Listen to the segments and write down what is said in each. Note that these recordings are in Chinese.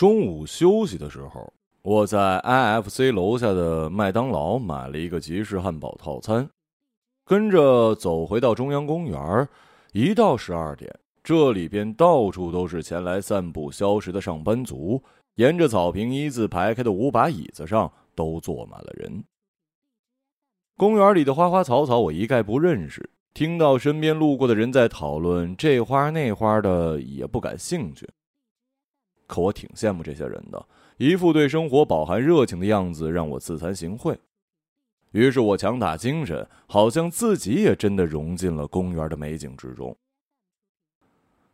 中午休息的时候，我在 IFC 楼下的麦当劳买了一个吉士汉堡套餐，跟着走回到中央公园。一到十二点，这里边到处都是前来散步消食的上班族，沿着草坪一字排开的五把椅子上都坐满了人。公园里的花花草草我一概不认识，听到身边路过的人在讨论这花那花的，也不感兴趣。可我挺羡慕这些人的，一副对生活饱含热情的样子，让我自惭形秽。于是我强打精神，好像自己也真的融进了公园的美景之中。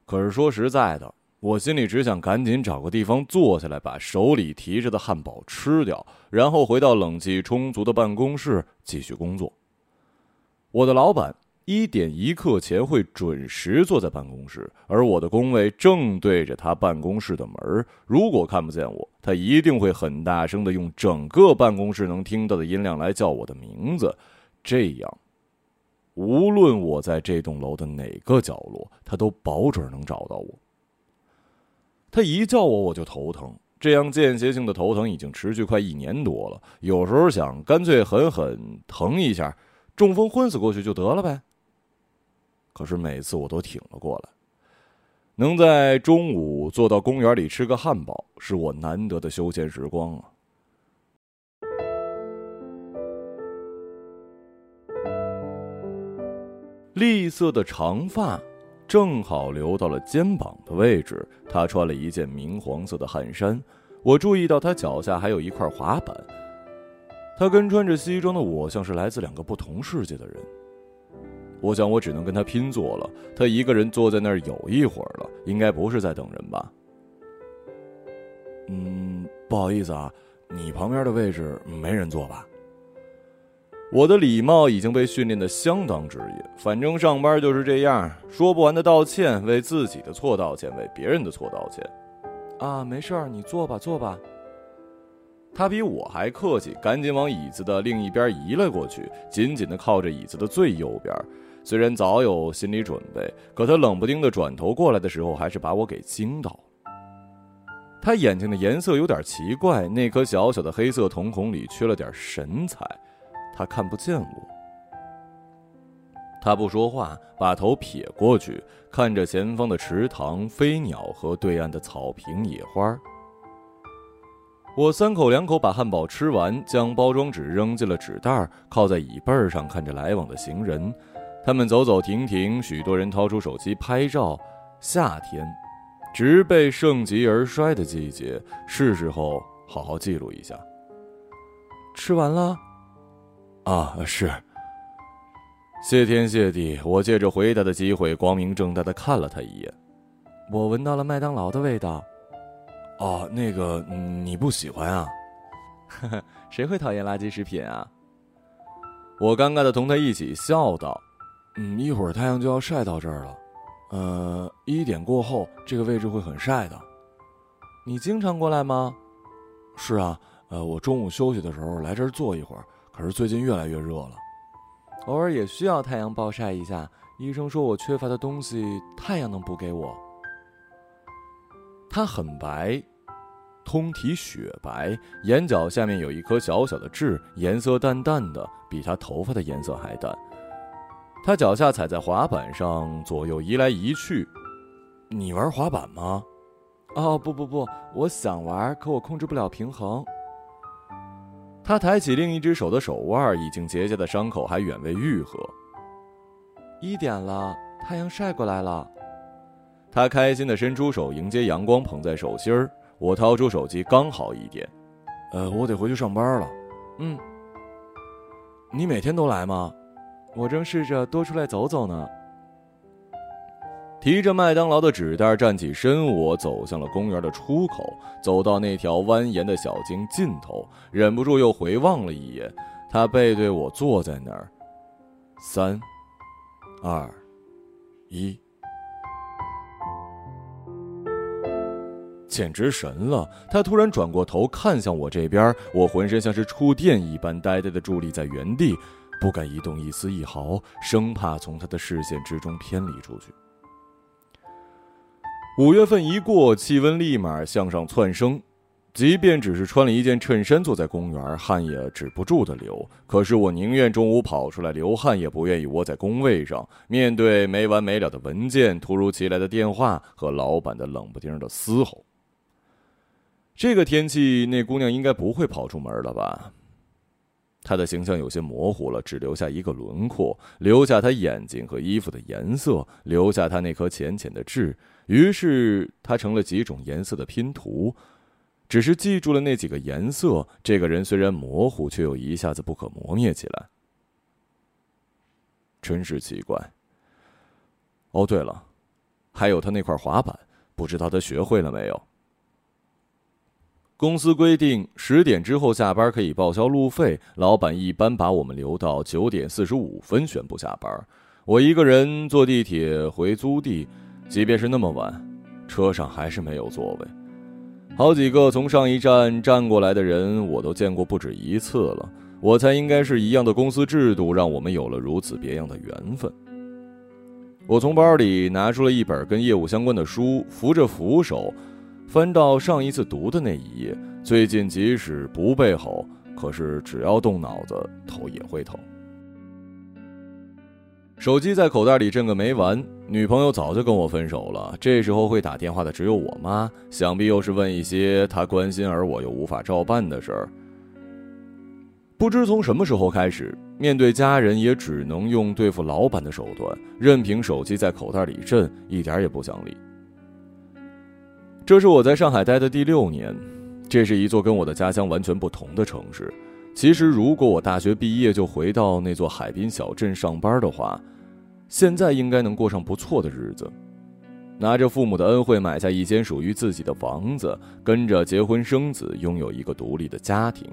可是说实在的，我心里只想赶紧找个地方坐下来，把手里提着的汉堡吃掉，然后回到冷气充足的办公室继续工作。我的老板一点一刻前会准时坐在办公室，而我的工位正对着他办公室的门。如果看不见我，他一定会很大声的用整个办公室能听到的音量来叫我的名字，这样。无论我在这栋楼的哪个角落，他都保准能找到我。他一叫我，我就头疼。这样间歇性的头疼已经持续快一年多了。有时候想干脆狠狠疼一下，中风昏死过去就得了呗。可是每次我都挺了过来。能在中午坐到公园里吃个汉堡，是我难得的休闲时光啊。栗色的长发正好留到了肩膀的位置。他穿了一件明黄色的汗衫，我注意到他脚下还有一块滑板。他跟穿着西装的我像是来自两个不同世界的人。我想我只能跟他拼坐了。他一个人坐在那儿有一会儿了，应该不是在等人吧？嗯，不好意思啊，你旁边的位置没人坐吧？我的礼貌已经被训练的相当职业，反正上班就是这样，说不完的道歉，为自己的错道歉，为别人的错道歉。啊，没事儿，你坐吧，坐吧。他比我还客气，赶紧往椅子的另一边移了过去，紧紧的靠着椅子的最右边。虽然早有心理准备，可他冷不丁的转头过来的时候，还是把我给惊到。他眼睛的颜色有点奇怪，那颗小小的黑色瞳孔里缺了点神采。他看不见我，他不说话，把头撇过去，看着前方的池塘、飞鸟和对岸的草坪、野花。我三口两口把汉堡吃完，将包装纸扔进了纸袋，靠在椅背上看着来往的行人，他们走走停停，许多人掏出手机拍照。夏天，植被盛极而衰的季节，是时候好好记录一下。吃完了。啊，是。谢天谢地，我借着回答的机会，光明正大的看了他一眼。我闻到了麦当劳的味道。哦，那个你不喜欢啊？呵呵，谁会讨厌垃圾食品啊？我尴尬的同他一起笑道：“嗯，一会儿太阳就要晒到这儿了。呃，一点过后，这个位置会很晒的。你经常过来吗？是啊，呃，我中午休息的时候来这儿坐一会儿。”可是最近越来越热了，偶尔也需要太阳暴晒一下。医生说我缺乏的东西，太阳能补给我。他很白，通体雪白，眼角下面有一颗小小的痣，颜色淡淡的，比他头发的颜色还淡。他脚下踩在滑板上，左右移来移去。你玩滑板吗？哦，不不不，我想玩，可我控制不了平衡。他抬起另一只手的手腕，已经结痂的伤口还远未愈合。一点了，太阳晒过来了。他开心的伸出手迎接阳光，捧在手心儿。我掏出手机，刚好一点。呃，我得回去上班了。嗯。你每天都来吗？我正试着多出来走走呢。提着麦当劳的纸袋站起身，我走向了公园的出口，走到那条蜿蜒的小径尽头，忍不住又回望了一眼，他背对我坐在那儿。三、二、一，简直神了！他突然转过头看向我这边，我浑身像是触电一般，呆呆的伫立在原地，不敢移动一丝一毫，生怕从他的视线之中偏离出去。五月份一过，气温立马向上窜升。即便只是穿了一件衬衫坐在公园，汗也止不住的流。可是我宁愿中午跑出来流汗，也不愿意窝在工位上，面对没完没了的文件、突如其来的电话和老板的冷不丁的嘶吼。这个天气，那姑娘应该不会跑出门了吧？他的形象有些模糊了，只留下一个轮廓，留下他眼睛和衣服的颜色，留下他那颗浅浅的痣。于是，他成了几种颜色的拼图。只是记住了那几个颜色，这个人虽然模糊，却又一下子不可磨灭起来。真是奇怪。哦，对了，还有他那块滑板，不知道他学会了没有？公司规定十点之后下班可以报销路费，老板一般把我们留到九点四十五分宣布下班。我一个人坐地铁回租地，即便是那么晚，车上还是没有座位。好几个从上一站站过来的人，我都见过不止一次了。我猜应该是一样的公司制度，让我们有了如此别样的缘分。我从包里拿出了一本跟业务相关的书，扶着扶手，翻到上一次读的那一页。最近即使不背吼，可是只要动脑子，头也会疼。手机在口袋里震个没完，女朋友早就跟我分手了。这时候会打电话的只有我妈，想必又是问一些她关心而我又无法照办的事儿。不知从什么时候开始，面对家人也只能用对付老板的手段，任凭手机在口袋里震，一点也不想理。这是我在上海待的第六年，这是一座跟我的家乡完全不同的城市。其实，如果我大学毕业就回到那座海滨小镇上班的话，现在应该能过上不错的日子，拿着父母的恩惠买下一间属于自己的房子，跟着结婚生子，拥有一个独立的家庭。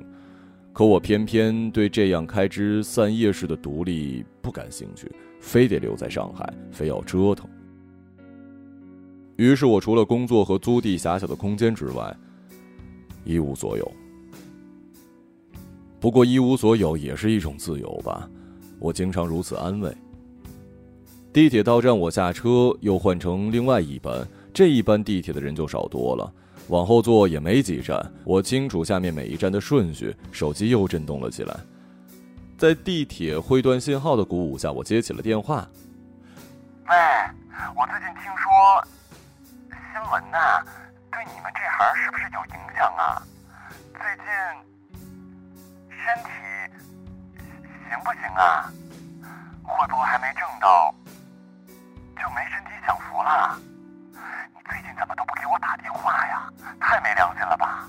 可我偏偏对这样开枝散叶式的独立不感兴趣，非得留在上海，非要折腾。于是我除了工作和租地狭小的空间之外，一无所有。不过一无所有也是一种自由吧，我经常如此安慰。地铁到站，我下车又换成另外一班，这一班地铁的人就少多了，往后坐也没几站。我清楚下面每一站的顺序，手机又震动了起来。在地铁会断信号的鼓舞下，我接起了电话。喂，我最近听说新闻呐，对你们这行是不是有影响啊？最近。身体行不行啊？会不会还没挣到就没身体享福了？你最近怎么都不给我打电话呀？太没良心了吧！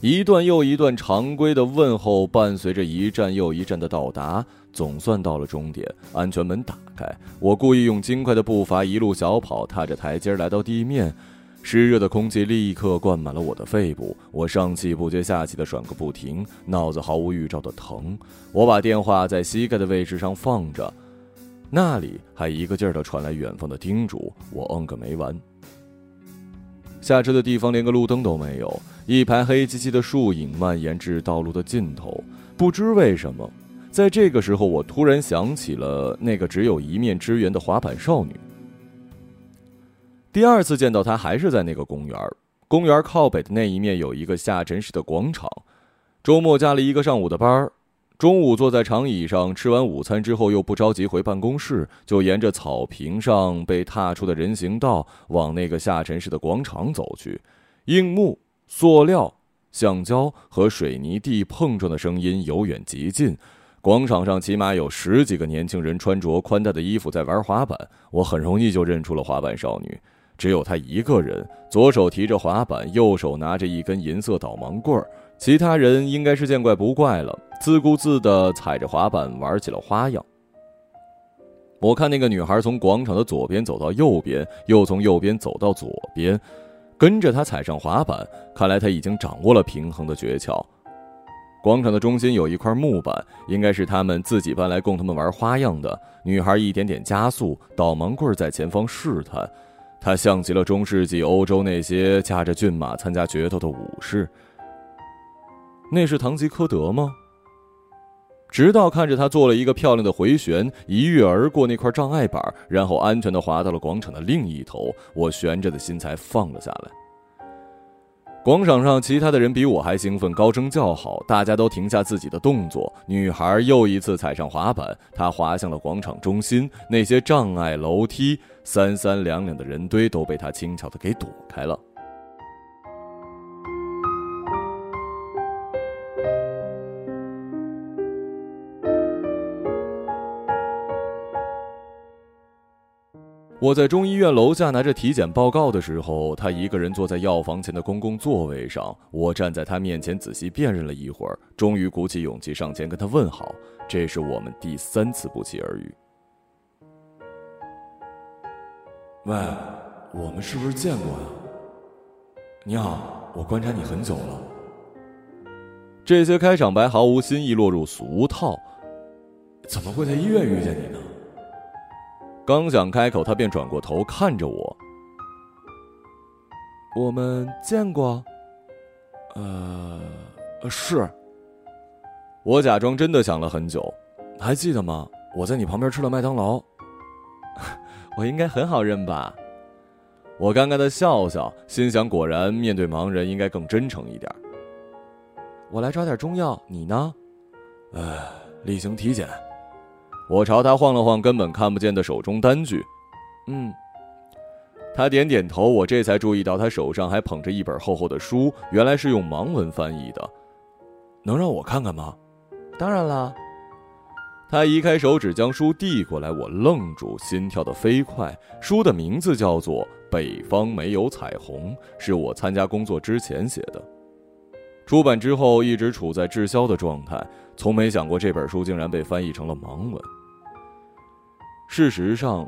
一段又一段常规的问候，伴随着一站又一站的到达，总算到了终点。安全门打开，我故意用轻快的步伐一路小跑，踏着台阶来到地面。湿热的空气立刻灌满了我的肺部，我上气不接下气的喘个不停，脑子毫无预兆的疼。我把电话在膝盖的位置上放着，那里还一个劲儿的传来远方的叮嘱，我嗯个没完。下车的地方连个路灯都没有，一排黑漆漆的树影蔓延至道路的尽头。不知为什么，在这个时候，我突然想起了那个只有一面之缘的滑板少女。第二次见到她，还是在那个公园公园靠北的那一面有一个下沉式的广场。周末加了一个上午的班儿，中午坐在长椅上吃完午餐之后，又不着急回办公室，就沿着草坪上被踏出的人行道往那个下沉式的广场走去。硬木、塑料、橡胶和水泥地碰撞的声音由远及近。广场上起码有十几个年轻人穿着宽大的衣服在玩滑板，我很容易就认出了滑板少女。只有她一个人，左手提着滑板，右手拿着一根银色导盲棍儿。其他人应该是见怪不怪了，自顾自地踩着滑板玩起了花样。我看那个女孩从广场的左边走到右边，又从右边走到左边，跟着她踩上滑板。看来她已经掌握了平衡的诀窍。广场的中心有一块木板，应该是他们自己搬来供他们玩花样的。女孩一点点加速，导盲棍在前方试探。他像极了中世纪欧洲那些驾着骏马参加决斗的武士。那是堂吉诃德吗？直到看着他做了一个漂亮的回旋，一跃而过那块障碍板，然后安全的滑到了广场的另一头，我悬着的心才放了下来。广场上，其他的人比我还兴奋，高声叫好，大家都停下自己的动作。女孩又一次踩上滑板，她滑向了广场中心，那些障碍、楼梯、三三两两的人堆都被她轻巧的给躲开了。我在中医院楼下拿着体检报告的时候，他一个人坐在药房前的公共座位上。我站在他面前仔细辨认了一会儿，终于鼓起勇气上前跟他问好。这是我们第三次不期而遇。喂，我们是不是见过呀？你好，我观察你很久了。这些开场白毫无新意，落入俗套。怎么会在医院遇见你呢？刚想开口，他便转过头看着我。我们见过？呃，是。我假装真的想了很久，还记得吗？我在你旁边吃了麦当劳。我应该很好认吧？我尴尬的笑笑，心想果然面对盲人应该更真诚一点。我来抓点中药，你呢？呃，例行体检。我朝他晃了晃根本看不见的手中单据，嗯，他点点头。我这才注意到他手上还捧着一本厚厚的书，原来是用盲文翻译的。能让我看看吗？当然啦。他移开手指将书递过来，我愣住，心跳的飞快。书的名字叫做《北方没有彩虹》，是我参加工作之前写的。出版之后一直处在滞销的状态，从没想过这本书竟然被翻译成了盲文。事实上，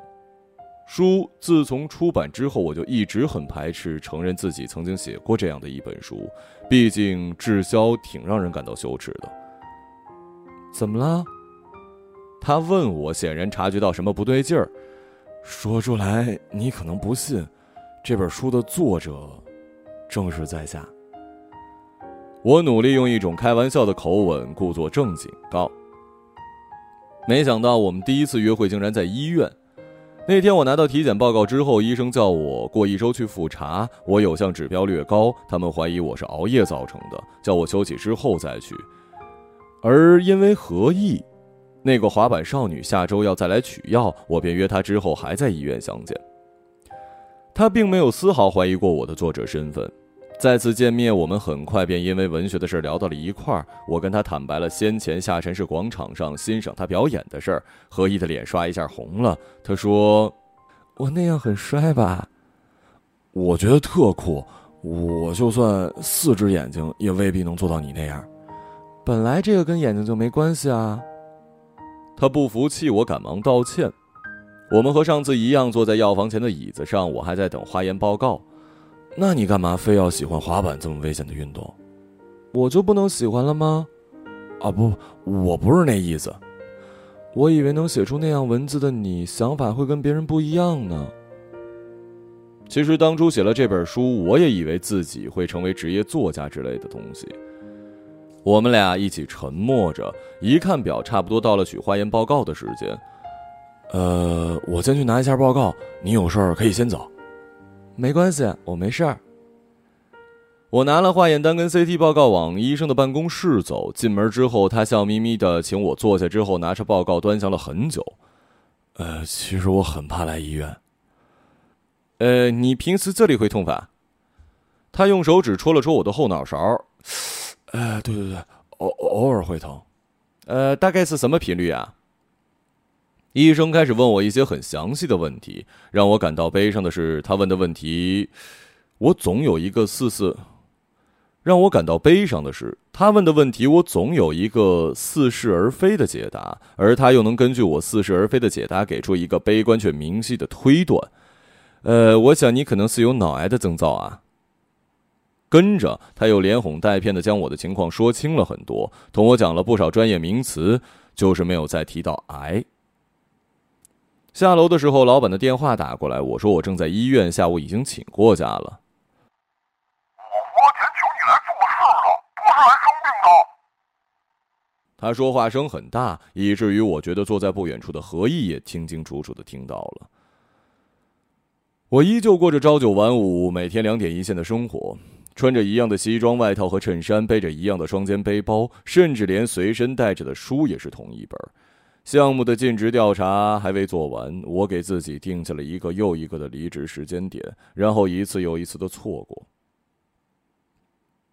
书自从出版之后，我就一直很排斥承认自己曾经写过这样的一本书，毕竟滞销挺让人感到羞耻的。怎么了？他问我，显然察觉到什么不对劲儿。说出来你可能不信，这本书的作者正是在下。我努力用一种开玩笑的口吻，故作正经告。没想到我们第一次约会竟然在医院。那天我拿到体检报告之后，医生叫我过一周去复查，我有项指标略高，他们怀疑我是熬夜造成的，叫我休息之后再去。而因为何意，那个滑板少女下周要再来取药，我便约她之后还在医院相见。她并没有丝毫怀疑过我的作者身份。再次见面，我们很快便因为文学的事聊到了一块儿。我跟他坦白了先前下沉式广场上欣赏他表演的事儿。何一的脸刷一下红了。他说：“我那样很帅吧？我觉得特酷。我就算四只眼睛，也未必能做到你那样。本来这个跟眼睛就没关系啊。”他不服气，我赶忙道歉。我们和上次一样坐在药房前的椅子上，我还在等化验报告。那你干嘛非要喜欢滑板这么危险的运动？我就不能喜欢了吗？啊不，我不是那意思。我以为能写出那样文字的你，想法会跟别人不一样呢。其实当初写了这本书，我也以为自己会成为职业作家之类的东西。我们俩一起沉默着，一看表，差不多到了取化验报告的时间。呃，我先去拿一下报告，你有事儿可以先走。没关系，我没事儿。我拿了化验单跟 CT 报告往医生的办公室走。进门之后，他笑眯眯的请我坐下，之后拿着报告端详了很久。呃，其实我很怕来医院。呃，你平时这里会痛吧？他用手指戳了戳我的后脑勺。呃，对对对，偶偶尔会疼。呃，大概是什么频率啊？医生开始问我一些很详细的问题，让我感到悲伤的是，他问的问题，我总有一个似是；让我感到悲伤的是，他问的问题，我总有一个似是而非的解答，而他又能根据我似是而非的解答给出一个悲观却明晰的推断。呃，我想你可能是有脑癌的征兆啊。跟着他又连哄带骗的将我的情况说清了很多，同我讲了不少专业名词，就是没有再提到癌。下楼的时候，老板的电话打过来，我说我正在医院，下午已经请过假了。我花钱请你来做事的，不是来生病的。他说话声很大，以至于我觉得坐在不远处的何毅也清清楚楚的听到了。我依旧过着朝九晚五、每天两点一线的生活，穿着一样的西装外套和衬衫，背着一样的双肩背包，甚至连随身带着的书也是同一本。项目的尽职调查还未做完，我给自己定下了一个又一个的离职时间点，然后一次又一次的错过。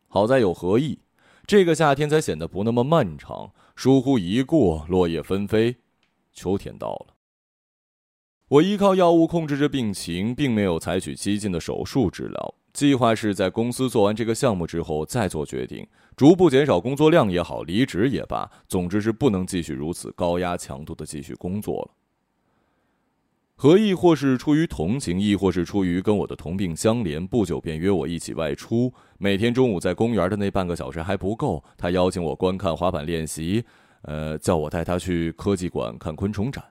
好在有何意，这个夏天才显得不那么漫长。疏忽一过，落叶纷飞，秋天到了。我依靠药物控制着病情，并没有采取激进的手术治疗。计划是在公司做完这个项目之后再做决定，逐步减少工作量也好，离职也罢，总之是不能继续如此高压强度的继续工作了。何亦或是出于同情，亦或是出于跟我的同病相怜，不久便约我一起外出。每天中午在公园的那半个小时还不够，他邀请我观看滑板练习，呃，叫我带他去科技馆看昆虫展。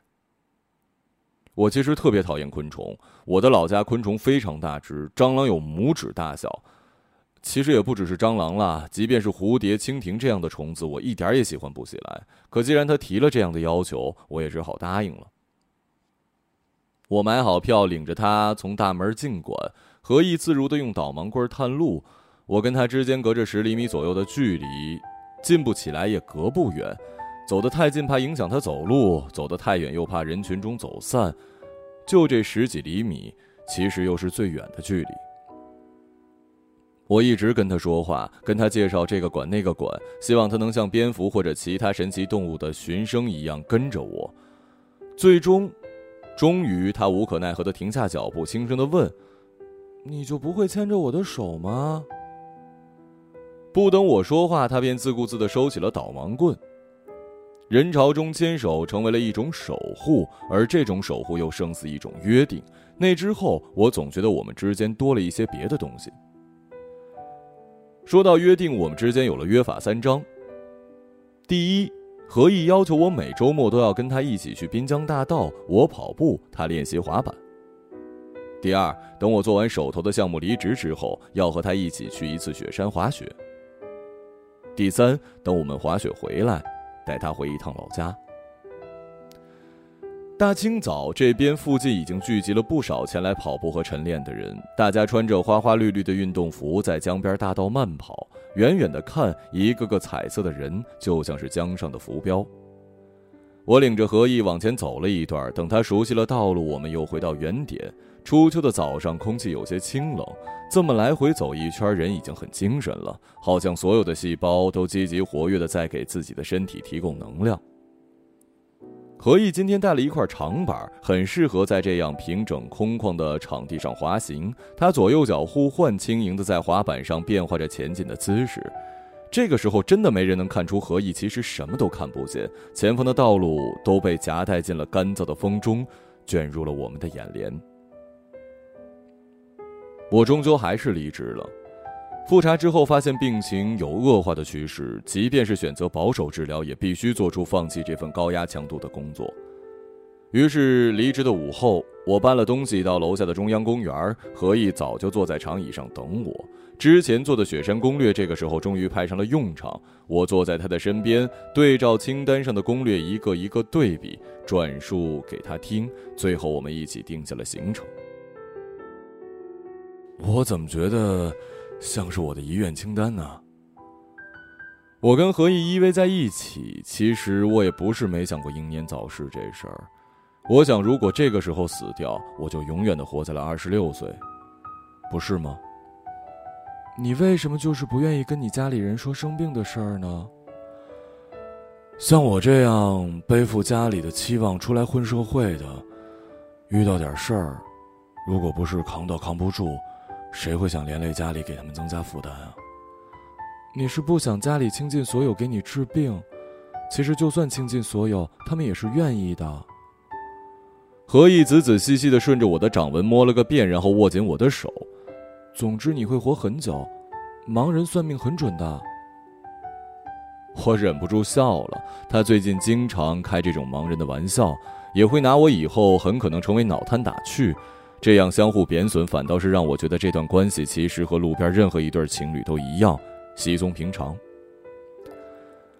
我其实特别讨厌昆虫。我的老家昆虫非常大只，蟑螂有拇指大小。其实也不只是蟑螂啦，即便是蝴蝶、蜻蜓这样的虫子，我一点儿也喜欢不起来。可既然他提了这样的要求，我也只好答应了。我买好票，领着他从大门进馆，何意自如的用导盲棍探路。我跟他之间隔着十厘米左右的距离，近不起来也隔不远。走得太近怕影响他走路，走得太远又怕人群中走散。就这十几厘米，其实又是最远的距离。我一直跟他说话，跟他介绍这个馆那个馆，希望他能像蝙蝠或者其他神奇动物的寻声一样跟着我。最终，终于他无可奈何的停下脚步，轻声的问：“你就不会牵着我的手吗？”不等我说话，他便自顾自的收起了导盲棍。人潮中牵手成为了一种守护，而这种守护又胜似一种约定。那之后，我总觉得我们之间多了一些别的东西。说到约定，我们之间有了约法三章：第一，何意要求我每周末都要跟他一起去滨江大道，我跑步，他练习滑板；第二，等我做完手头的项目离职之后，要和他一起去一次雪山滑雪；第三，等我们滑雪回来。带他回一趟老家。大清早，这边附近已经聚集了不少前来跑步和晨练的人。大家穿着花花绿绿的运动服，在江边大道慢跑。远远的看，一个个彩色的人，就像是江上的浮标。我领着何毅往前走了一段，等他熟悉了道路，我们又回到原点。初秋的早上，空气有些清冷。这么来回走一圈，人已经很精神了，好像所有的细胞都积极活跃的在给自己的身体提供能量。何毅今天带了一块长板，很适合在这样平整空旷的场地上滑行。他左右脚互换，轻盈的在滑板上变化着前进的姿势。这个时候，真的没人能看出何意其实什么都看不见，前方的道路都被夹带进了干燥的风中，卷入了我们的眼帘。我终究还是离职了。复查之后，发现病情有恶化的趋势，即便是选择保守治疗，也必须做出放弃这份高压强度的工作。于是，离职的午后，我搬了东西到楼下的中央公园。何意早就坐在长椅上等我。之前做的雪山攻略，这个时候终于派上了用场。我坐在他的身边，对照清单上的攻略，一个一个对比，转述给他听。最后，我们一起定下了行程。我怎么觉得像是我的遗愿清单呢？我跟何意依偎在一起，其实我也不是没想过英年早逝这事儿。我想，如果这个时候死掉，我就永远的活在了二十六岁，不是吗？你为什么就是不愿意跟你家里人说生病的事儿呢？像我这样背负家里的期望出来混社会的，遇到点事儿，如果不是扛到扛不住。谁会想连累家里，给他们增加负担啊？你是不想家里倾尽所有给你治病？其实就算倾尽所有，他们也是愿意的。何意仔仔细细的顺着我的掌纹摸了个遍，然后握紧我的手。总之你会活很久，盲人算命很准的。我忍不住笑了。他最近经常开这种盲人的玩笑，也会拿我以后很可能成为脑瘫打趣。这样相互贬损，反倒是让我觉得这段关系其实和路边任何一对情侣都一样稀松平常。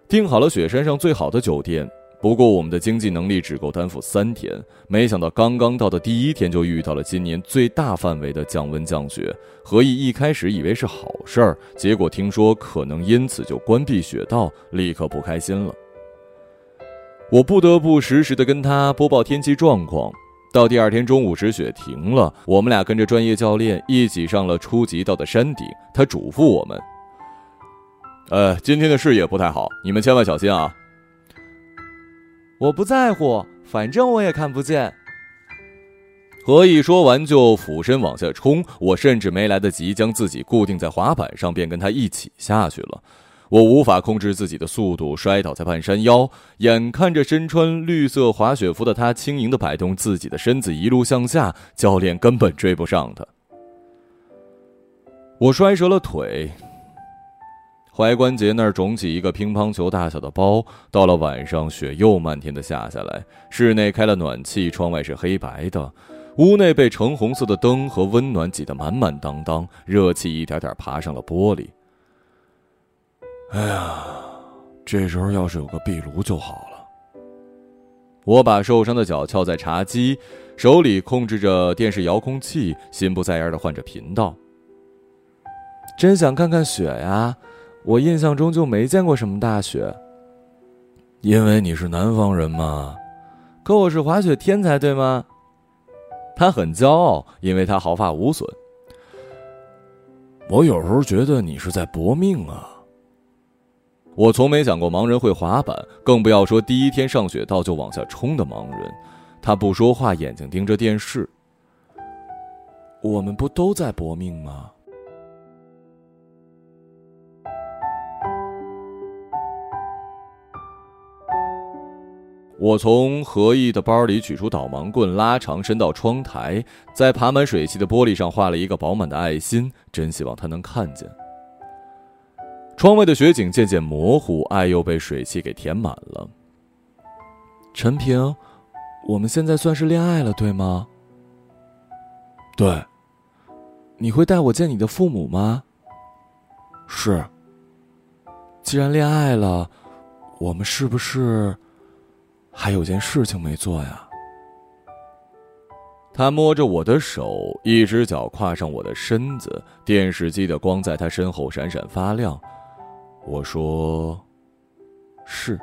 订好了雪山上最好的酒店。不过我们的经济能力只够担负三天，没想到刚刚到的第一天就遇到了今年最大范围的降温降雪。何毅一开始以为是好事儿，结果听说可能因此就关闭雪道，立刻不开心了。我不得不实时的跟他播报天气状况。到第二天中午时，雪停了，我们俩跟着专业教练一起上了初级道的山顶。他嘱咐我们：“呃，今天的视野不太好，你们千万小心啊。”我不在乎，反正我也看不见。何以说完就俯身往下冲，我甚至没来得及将自己固定在滑板上，便跟他一起下去了。我无法控制自己的速度，摔倒在半山腰，眼看着身穿绿色滑雪服的他轻盈的摆动自己的身子，一路向下，教练根本追不上他。我摔折了腿。踝关节那儿肿起一个乒乓球大小的包。到了晚上，雪又漫天的下下来。室内开了暖气，窗外是黑白的，屋内被橙红色的灯和温暖挤得满满当当，热气一点点爬上了玻璃。哎呀，这时候要是有个壁炉就好了。我把受伤的脚翘在茶几，手里控制着电视遥控器，心不在焉的换着频道。真想看看雪呀！我印象中就没见过什么大雪。因为你是南方人嘛，可我是滑雪天才，对吗？他很骄傲，因为他毫发无损。我有时候觉得你是在搏命啊。我从没想过盲人会滑板，更不要说第一天上雪道就往下冲的盲人。他不说话，眼睛盯着电视。我们不都在搏命吗？我从何意的包里取出导盲棍，拉长伸到窗台，在爬满水汽的玻璃上画了一个饱满的爱心，真希望他能看见。窗外的雪景渐渐模糊，爱又被水汽给填满了。陈平，我们现在算是恋爱了，对吗？对。你会带我见你的父母吗？是。既然恋爱了，我们是不是？还有件事情没做呀。他摸着我的手，一只脚跨上我的身子，电视机的光在他身后闪闪发亮。我说：“是。”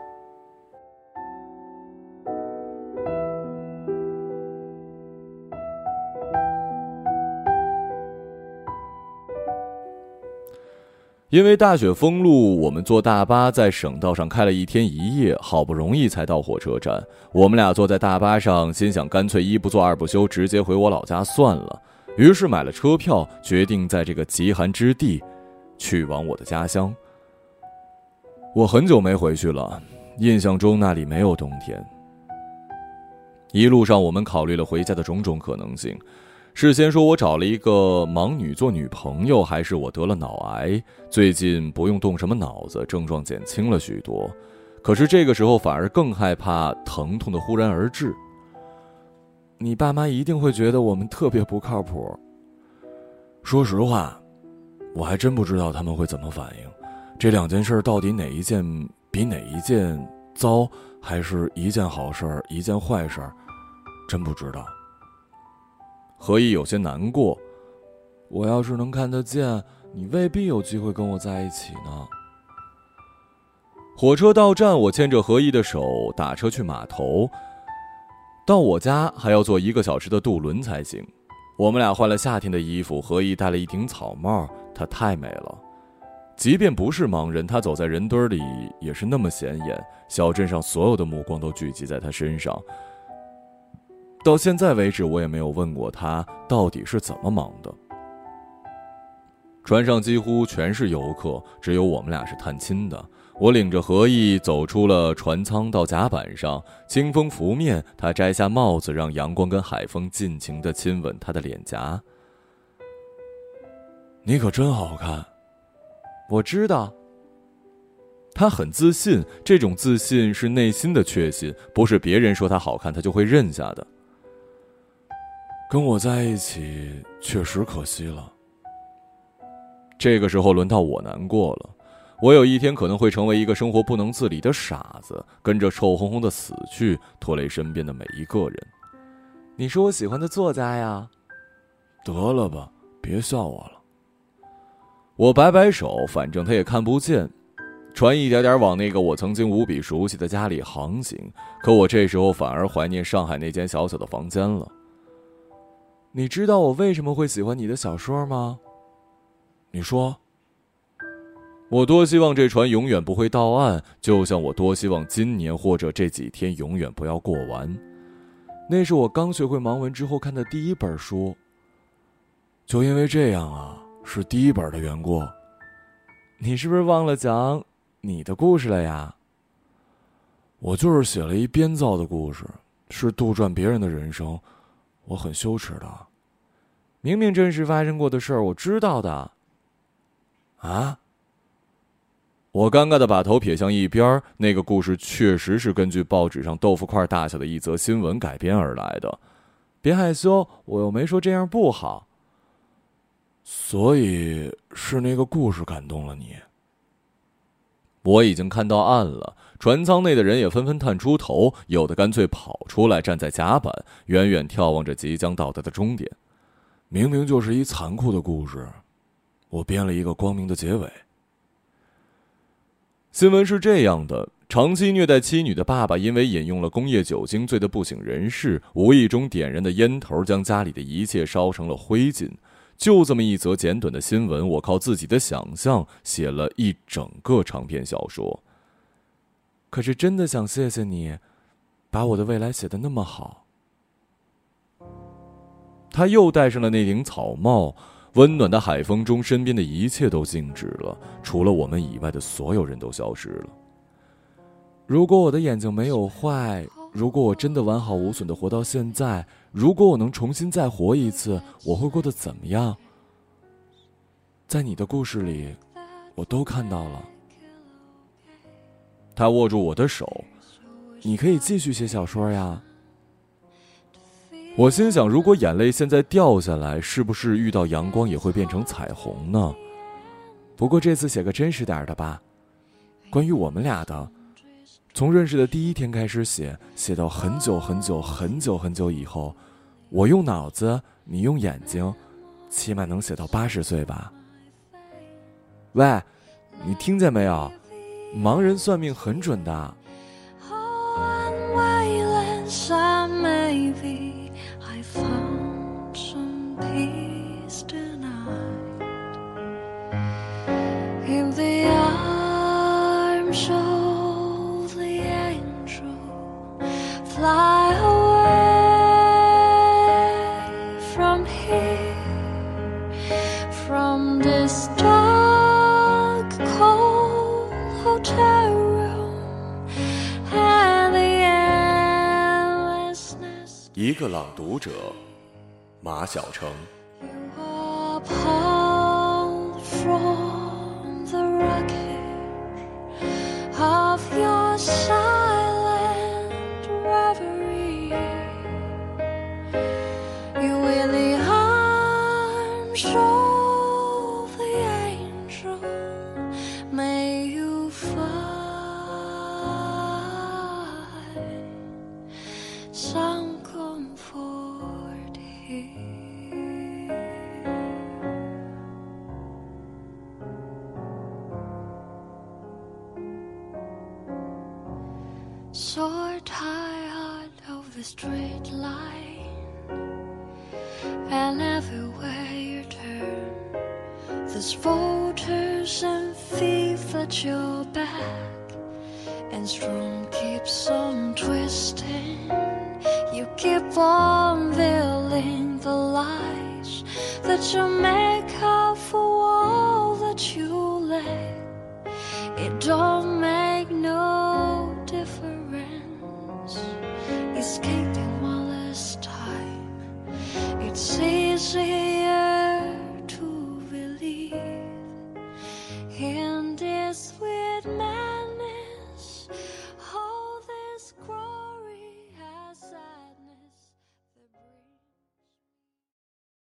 因为大雪封路，我们坐大巴在省道上开了一天一夜，好不容易才到火车站。我们俩坐在大巴上，心想干脆一不做二不休，直接回我老家算了。于是买了车票，决定在这个极寒之地，去往我的家乡。我很久没回去了，印象中那里没有冬天。一路上，我们考虑了回家的种种可能性。事先说我找了一个盲女做女朋友，还是我得了脑癌？最近不用动什么脑子，症状减轻了许多。可是这个时候反而更害怕疼痛的忽然而至。你爸妈一定会觉得我们特别不靠谱。说实话，我还真不知道他们会怎么反应。这两件事到底哪一件比哪一件糟，还是一件好事一件坏事，真不知道。何以有些难过？我要是能看得见，你未必有机会跟我在一起呢。火车到站，我牵着何意的手打车去码头。到我家还要坐一个小时的渡轮才行。我们俩换了夏天的衣服，何意戴了一顶草帽，她太美了。即便不是盲人，她走在人堆里也是那么显眼。小镇上所有的目光都聚集在她身上。到现在为止，我也没有问过他到底是怎么忙的。船上几乎全是游客，只有我们俩是探亲的。我领着何意走出了船舱，到甲板上，清风拂面，他摘下帽子，让阳光跟海风尽情的亲吻他的脸颊。你可真好看，我知道。他很自信，这种自信是内心的确信，不是别人说他好看，他就会认下的。跟我在一起确实可惜了。这个时候轮到我难过了，我有一天可能会成为一个生活不能自理的傻子，跟着臭烘烘的死去，拖累身边的每一个人。你是我喜欢的作家呀，得了吧，别笑我了。我摆摆手，反正他也看不见，船一点点往那个我曾经无比熟悉的家里航行。可我这时候反而怀念上海那间小小的房间了。你知道我为什么会喜欢你的小说吗？你说。我多希望这船永远不会到岸，就像我多希望今年或者这几天永远不要过完。那是我刚学会盲文之后看的第一本书。就因为这样啊，是第一本的缘故。你是不是忘了讲你的故事了呀？我就是写了一编造的故事，是杜撰别人的人生，我很羞耻的。明明真实发生过的事儿，我知道的。啊？我尴尬的把头撇向一边儿那个故事确实是根据报纸上豆腐块大小的一则新闻改编而来的。别害羞，我又没说这样不好。所以是那个故事感动了你。我已经看到岸了，船舱内的人也纷纷探出头，有的干脆跑出来，站在甲板，远远眺望着即将到达的终点。明明就是一残酷的故事，我编了一个光明的结尾。新闻是这样的：长期虐待妻女的爸爸，因为饮用了工业酒精，醉得不省人事，无意中点燃的烟头将家里的一切烧成了灰烬。就这么一则简短的新闻，我靠自己的想象写了一整个长篇小说。可是真的想谢谢你，把我的未来写得那么好。他又戴上了那顶草帽。温暖的海风中，身边的一切都静止了，除了我们以外的所有人都消失了。如果我的眼睛没有坏，如果我真的完好无损的活到现在，如果我能重新再活一次，我会过得怎么样？在你的故事里，我都看到了。他握住我的手，你可以继续写小说呀。我心想，如果眼泪现在掉下来，是不是遇到阳光也会变成彩虹呢？不过这次写个真实点的吧，关于我们俩的，从认识的第一天开始写，写到很久很久很久很久以后，我用脑子，你用眼睛，起码能写到八十岁吧。喂，你听见没有？盲人算命很准的。一个朗读者， 马晓成。Soar tired of the straight line, and everywhere you turn, there's voters and thief at your back, and storm keeps on twisting. You keep on veiling the lies that you make up for all that you let. It don't